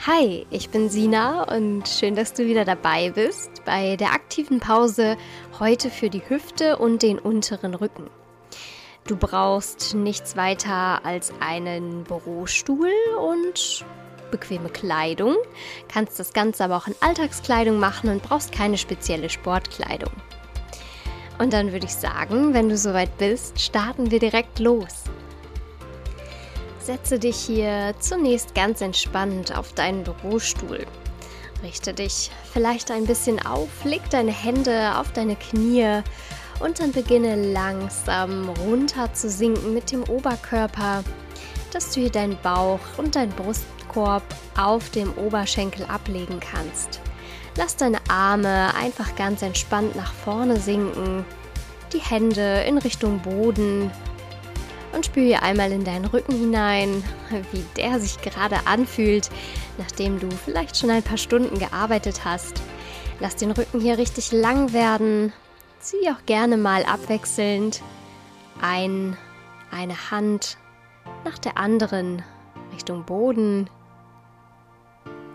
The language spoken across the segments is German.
Hi, ich bin Sina und schön, dass du wieder dabei bist bei der aktiven Pause heute für die Hüfte und den unteren Rücken. Du brauchst nichts weiter als einen Bürostuhl und bequeme Kleidung, kannst das Ganze aber auch in Alltagskleidung machen und brauchst keine spezielle Sportkleidung. Und dann würde ich sagen, wenn du soweit bist, starten wir direkt los. Setze dich hier zunächst ganz entspannt auf deinen Bürostuhl. Richte dich vielleicht ein bisschen auf, leg deine Hände auf deine Knie und dann beginne langsam runter zu sinken mit dem Oberkörper, dass du hier deinen Bauch und deinen Brustkorb auf dem Oberschenkel ablegen kannst. Lass deine Arme einfach ganz entspannt nach vorne sinken, die Hände in Richtung Boden und spüre einmal in deinen Rücken hinein, wie der sich gerade anfühlt, nachdem du vielleicht schon ein paar Stunden gearbeitet hast. Lass den Rücken hier richtig lang werden. Zieh auch gerne mal abwechselnd ein, eine Hand nach der anderen Richtung Boden.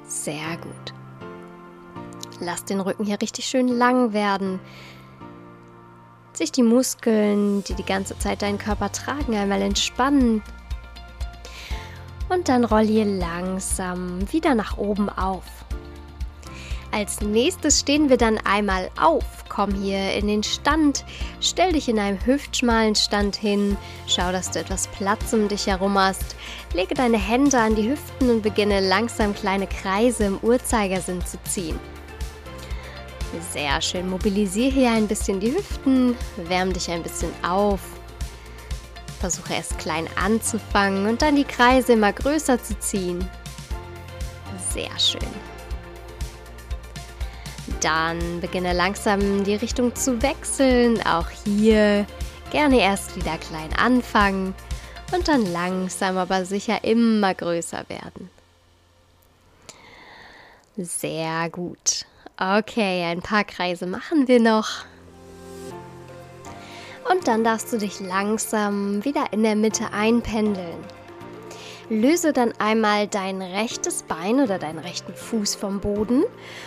Sehr gut. Lass den Rücken hier richtig schön lang werden sich die Muskeln, die die ganze Zeit deinen Körper tragen, einmal entspannen. Und dann roll hier langsam wieder nach oben auf. Als nächstes stehen wir dann einmal auf. Komm hier in den Stand, stell dich in einem hüftschmalen Stand hin, schau, dass du etwas Platz um dich herum hast, lege deine Hände an die Hüften und beginne langsam kleine Kreise im Uhrzeigersinn zu ziehen. Sehr schön. Mobilisiere hier ein bisschen die Hüften, wärm dich ein bisschen auf. Versuche erst klein anzufangen und dann die Kreise immer größer zu ziehen. Sehr schön. Dann beginne langsam die Richtung zu wechseln. Auch hier gerne erst wieder klein anfangen und dann langsam aber sicher immer größer werden. Sehr gut. Okay, ein paar Kreise machen wir noch. Und dann darfst du dich langsam wieder in der Mitte einpendeln. Löse dann einmal dein rechtes Bein oder deinen rechten Fuß vom Boden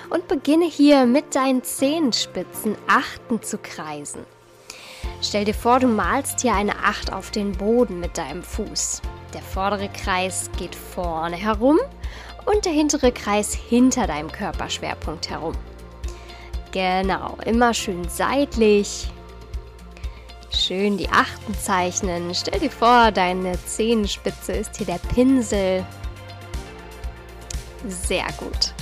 und beginne hier mit deinen Zehenspitzen Achten zu kreisen. Stell dir vor, du malst hier eine Acht auf den Boden mit deinem Fuß. Der vordere Kreis geht vorne herum und der hintere Kreis hinter deinem Körperschwerpunkt herum. Genau, immer schön seitlich. Schön die Achten zeichnen. Stell dir vor, deine Zehenspitze ist hier der Pinsel. Sehr gut.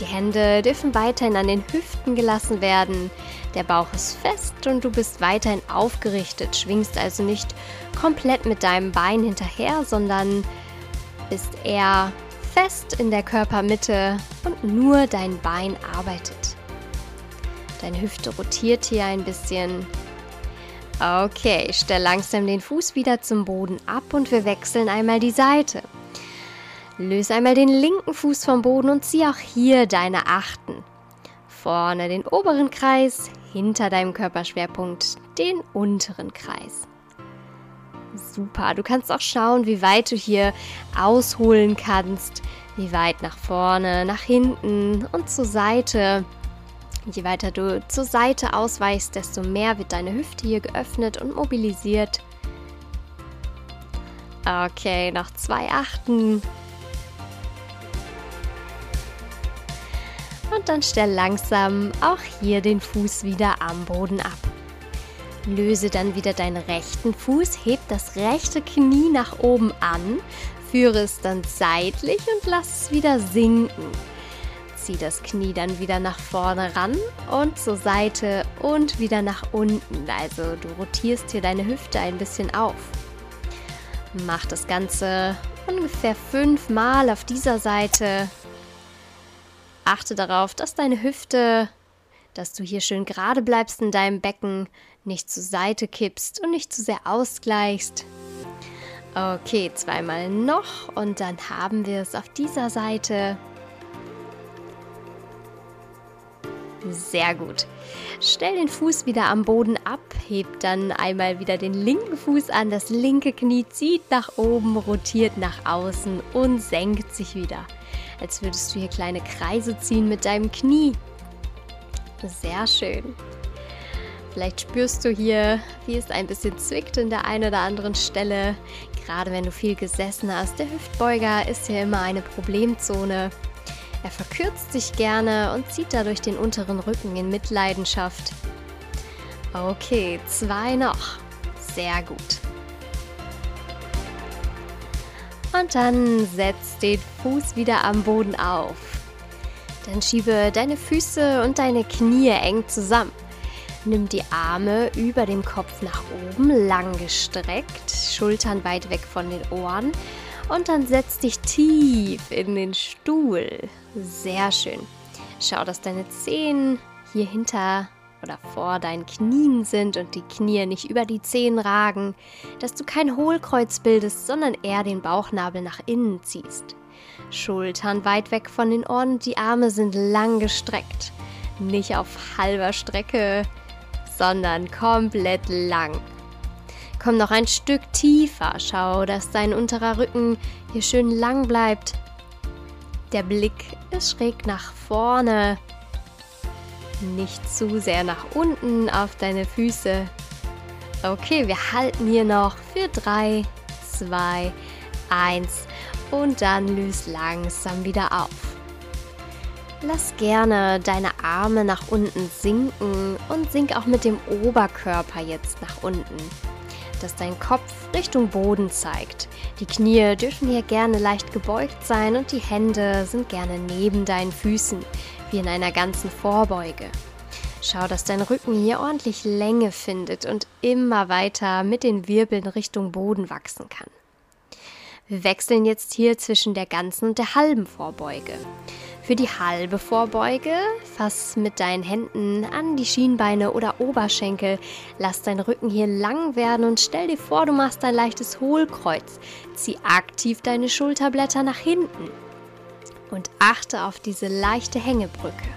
Die Hände dürfen weiterhin an den Hüften gelassen werden. Der Bauch ist fest und du bist weiterhin aufgerichtet, schwingst also nicht komplett mit deinem Bein hinterher, sondern bist eher fest in der Körpermitte und nur dein Bein arbeitet. Deine Hüfte rotiert hier ein bisschen. Okay, stell langsam den Fuß wieder zum Boden ab und wir wechseln einmal die Seite. Löse einmal den linken Fuß vom Boden und zieh auch hier deine Achten. Vorne den oberen Kreis, hinter deinem Körperschwerpunkt den unteren Kreis. Super. Du kannst auch schauen, wie weit du hier ausholen kannst. Wie weit nach vorne, nach hinten und zur Seite. Je weiter du zur Seite ausweichst, desto mehr wird deine Hüfte hier geöffnet und mobilisiert. Okay, noch zwei Achten. Und dann stell langsam auch hier den Fuß wieder am Boden ab. Löse dann wieder deinen rechten Fuß, heb das rechte Knie nach oben an, führe es dann seitlich und lass es wieder sinken. Zieh das Knie dann wieder nach vorne ran und zur Seite und wieder nach unten. Also du rotierst hier deine Hüfte ein bisschen auf. Mach das Ganze ungefähr fünfmal auf dieser Seite. Achte darauf, dass deine Hüfte, dass du hier schön gerade bleibst in deinem Becken, nicht zur Seite kippst und nicht zu sehr ausgleichst. Okay, zweimal noch und dann haben wir es auf dieser Seite. Sehr gut. Stell den Fuß wieder am Boden ab, heb dann einmal wieder den linken Fuß an, das linke Knie zieht nach oben, rotiert nach außen und senkt sich wieder. Als würdest du hier kleine Kreise ziehen mit deinem Knie. Sehr schön. Vielleicht spürst du hier, wie es ein bisschen zwickt in der einen oder anderen Stelle. Gerade wenn du viel gesessen hast. Der Hüftbeuger ist hier immer eine Problemzone. Er verkürzt sich gerne und zieht dadurch den unteren Rücken in Mitleidenschaft. Okay, zwei noch. Sehr gut. Und dann setz den Fuß wieder am Boden auf. Dann schiebe deine Füße und deine Knie eng zusammen. Nimm die Arme über dem Kopf nach oben, lang gestreckt, Schultern weit weg von den Ohren und dann setz dich tief in den Stuhl. Sehr schön. Schau, dass deine Zehen hier hinter oder vor deinen Knien sind und die Knie nicht über die Zehen ragen, dass du kein Hohlkreuz bildest, sondern eher den Bauchnabel nach innen ziehst. Schultern weit weg von den Ohren die Arme sind lang gestreckt. Nicht auf halber Strecke, sondern komplett lang. Komm noch ein Stück tiefer. Schau, dass dein unterer Rücken hier schön lang bleibt. Der Blick ist schräg nach vorne. Nicht zu sehr nach unten auf deine Füße. Okay, wir halten hier noch für 3, 2, 1 und dann löst langsam wieder auf. Lass gerne deine Arme nach unten sinken und sink auch mit dem Oberkörper jetzt nach unten, dass dein Kopf Richtung Boden zeigt. Die Knie dürfen hier gerne leicht gebeugt sein und die Hände sind gerne neben deinen Füßen, wie in einer ganzen Vorbeuge. Schau, dass dein Rücken hier ordentlich Länge findet und immer weiter mit den Wirbeln Richtung Boden wachsen kann. Wir wechseln jetzt hier zwischen der ganzen und der halben Vorbeuge. Für die halbe Vorbeuge fass mit deinen Händen an die Schienbeine oder Oberschenkel. Lass deinen Rücken hier lang werden und stell dir vor, du machst ein leichtes Hohlkreuz. Zieh aktiv deine Schulterblätter nach hinten und achte auf diese leichte Hängebrücke.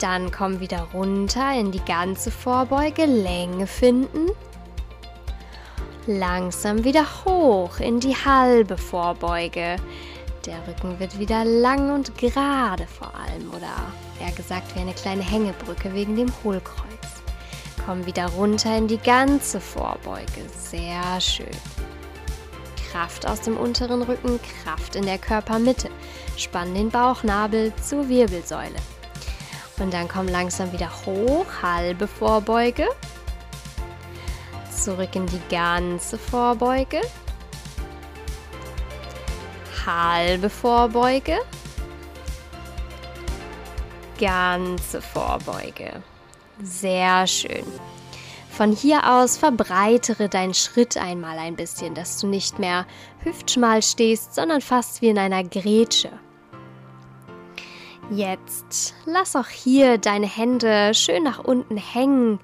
Dann komm wieder runter in die ganze Vorbeuge, Länge finden. Langsam wieder hoch in die halbe Vorbeuge. Der Rücken wird wieder lang und gerade vor allem oder eher gesagt wie eine kleine Hängebrücke wegen dem Hohlkreuz. Komm wieder runter in die ganze Vorbeuge. Sehr schön. Kraft aus dem unteren Rücken, Kraft in der Körpermitte. Spann den Bauchnabel zur Wirbelsäule. Und dann komm langsam wieder hoch, halbe Vorbeuge. Zurück in die ganze Vorbeuge halbe Vorbeuge, ganze Vorbeuge. Sehr schön. Von hier aus verbreitere deinen Schritt einmal ein bisschen, dass du nicht mehr hüftschmal stehst, sondern fast wie in einer Grätsche. Jetzt lass auch hier deine Hände schön nach unten hängen.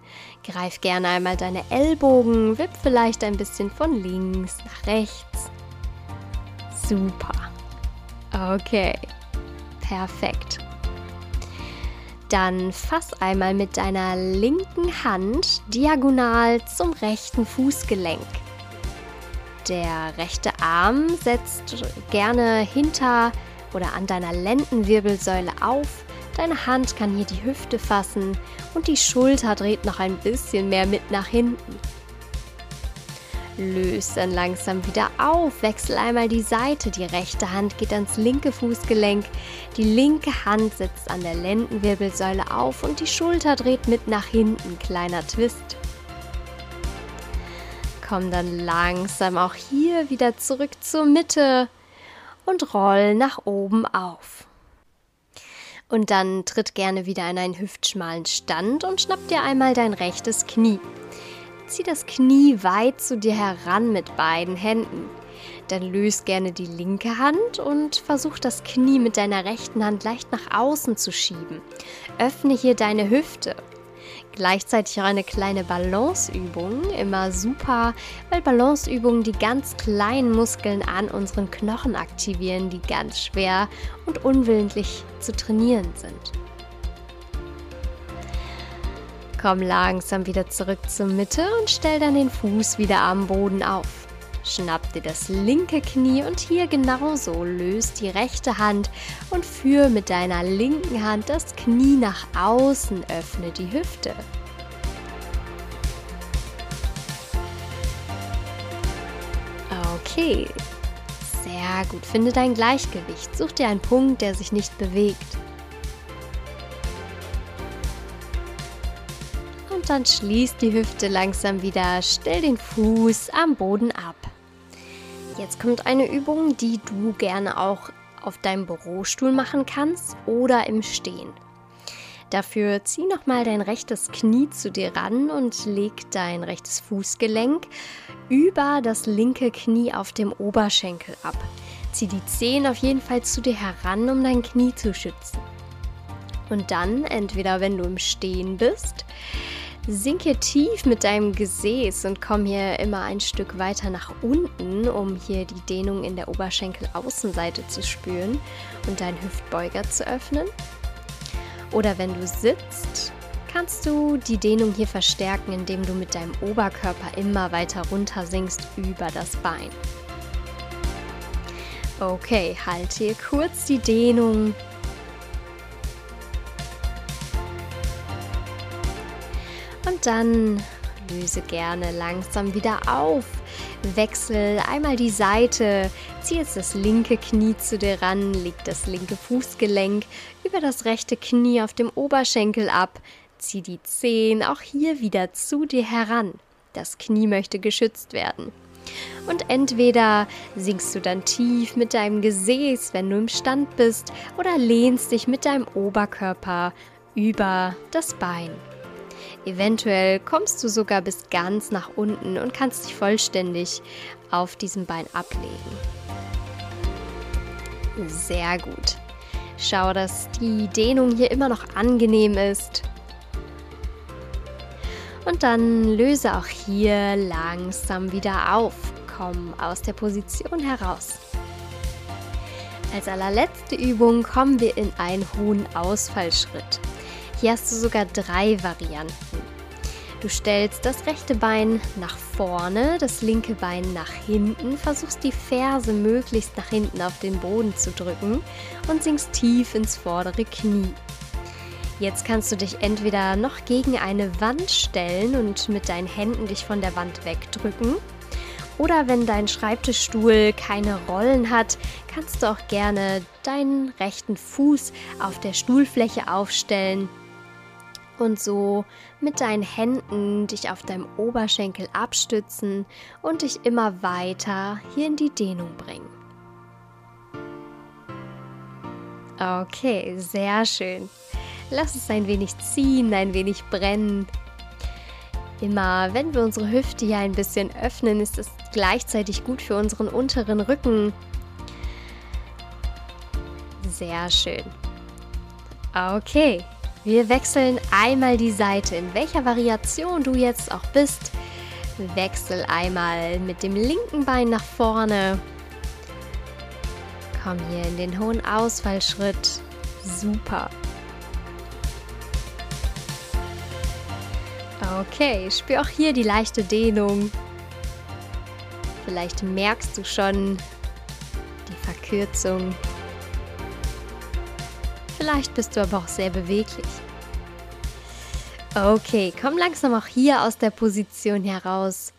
Greif gerne einmal deine Ellbogen, wipp vielleicht ein bisschen von links nach rechts. Super. Okay. Perfekt. Dann fass einmal mit deiner linken Hand diagonal zum rechten Fußgelenk. Der rechte Arm setzt gerne hinter oder an deiner Lendenwirbelsäule auf. Deine Hand kann hier die Hüfte fassen und die Schulter dreht noch ein bisschen mehr mit nach hinten. Löst dann langsam wieder auf. Wechsel einmal die Seite. Die rechte Hand geht ans linke Fußgelenk. Die linke Hand sitzt an der Lendenwirbelsäule auf und die Schulter dreht mit nach hinten. Kleiner Twist. Komm dann langsam auch hier wieder zurück zur Mitte und roll nach oben auf. Und dann tritt gerne wieder in einen hüftschmalen Stand und schnapp dir einmal dein rechtes Knie. Zieh das Knie weit zu dir heran mit beiden Händen. Dann löst gerne die linke Hand und versuch das Knie mit deiner rechten Hand leicht nach außen zu schieben. Öffne hier deine Hüfte. Gleichzeitig auch eine kleine Balanceübung, immer super, weil Balanceübungen die ganz kleinen Muskeln an unseren Knochen aktivieren, die ganz schwer und unwillentlich zu trainieren sind. Komm langsam wieder zurück zur Mitte und stell dann den Fuß wieder am Boden auf. Schnapp dir das linke Knie und hier genauso löst die rechte Hand und führ mit deiner linken Hand das Knie nach außen, öffne die Hüfte. Okay, sehr gut. Finde dein Gleichgewicht. Such dir einen Punkt, der sich nicht bewegt. Und dann schließ die Hüfte langsam wieder. Stell den Fuß am Boden ab. Jetzt kommt eine Übung, die du gerne auch auf deinem Bürostuhl machen kannst oder im Stehen. Dafür zieh nochmal dein rechtes Knie zu dir ran und leg dein rechtes Fußgelenk über das linke Knie auf dem Oberschenkel ab. Zieh die Zehen auf jeden Fall zu dir heran, um dein Knie zu schützen. Und dann, entweder wenn du im Stehen bist, sinke tief mit deinem Gesäß und komm hier immer ein Stück weiter nach unten, um hier die Dehnung in der Oberschenkelaußenseite zu spüren und deinen Hüftbeuger zu öffnen. Oder wenn du sitzt, kannst du die Dehnung hier verstärken, indem du mit deinem Oberkörper immer weiter runter sinkst über das Bein. Okay, halte hier kurz die Dehnung. Dann löse gerne langsam wieder auf. Wechsel einmal die Seite, zieh jetzt das linke Knie zu dir ran, leg das linke Fußgelenk über das rechte Knie auf dem Oberschenkel ab, zieh die Zehen auch hier wieder zu dir heran. Das Knie möchte geschützt werden. Und entweder sinkst du dann tief mit deinem Gesäß, wenn du im Stand bist, oder lehnst dich mit deinem Oberkörper über das Bein. Eventuell kommst du sogar bis ganz nach unten und kannst dich vollständig auf diesem Bein ablegen. Sehr gut. Schau, dass die Dehnung hier immer noch angenehm ist. Und dann löse auch hier langsam wieder auf. Komm aus der Position heraus. Als allerletzte Übung kommen wir in einen hohen Ausfallschritt. Hier hast du sogar drei Varianten. Du stellst das rechte Bein nach vorne, das linke Bein nach hinten, versuchst die Ferse möglichst nach hinten auf den Boden zu drücken und sinkst tief ins vordere Knie. Jetzt kannst du dich entweder noch gegen eine Wand stellen und mit deinen Händen dich von der Wand wegdrücken. Oder wenn dein Schreibtischstuhl keine Rollen hat, kannst du auch gerne deinen rechten Fuß auf der Stuhlfläche aufstellen und so mit deinen Händen dich auf deinem Oberschenkel abstützen und dich immer weiter hier in die Dehnung bringen. Okay, sehr schön. Lass es ein wenig ziehen, ein wenig brennen. Immer wenn wir unsere Hüfte hier ein bisschen öffnen, ist es gleichzeitig gut für unseren unteren Rücken. Sehr schön. Okay, wir wechseln einmal die Seite, in welcher Variation du jetzt auch bist. Wechsel einmal mit dem linken Bein nach vorne. Komm hier in den hohen Ausfallschritt. Super. Okay, spür auch hier die leichte Dehnung. Vielleicht merkst du schon die Verkürzung. Vielleicht bist du aber auch sehr beweglich. Okay, komm langsam auch hier aus der Position heraus.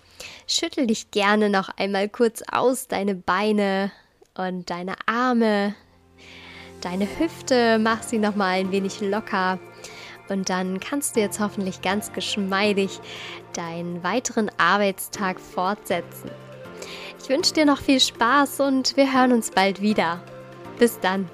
Schüttel dich gerne noch einmal kurz aus, deine Beine und deine Arme, deine Hüfte, mach sie noch mal ein wenig locker. Und dann kannst du jetzt hoffentlich ganz geschmeidig deinen weiteren Arbeitstag fortsetzen. Ich wünsche dir noch viel Spaß und wir hören uns bald wieder. Bis dann.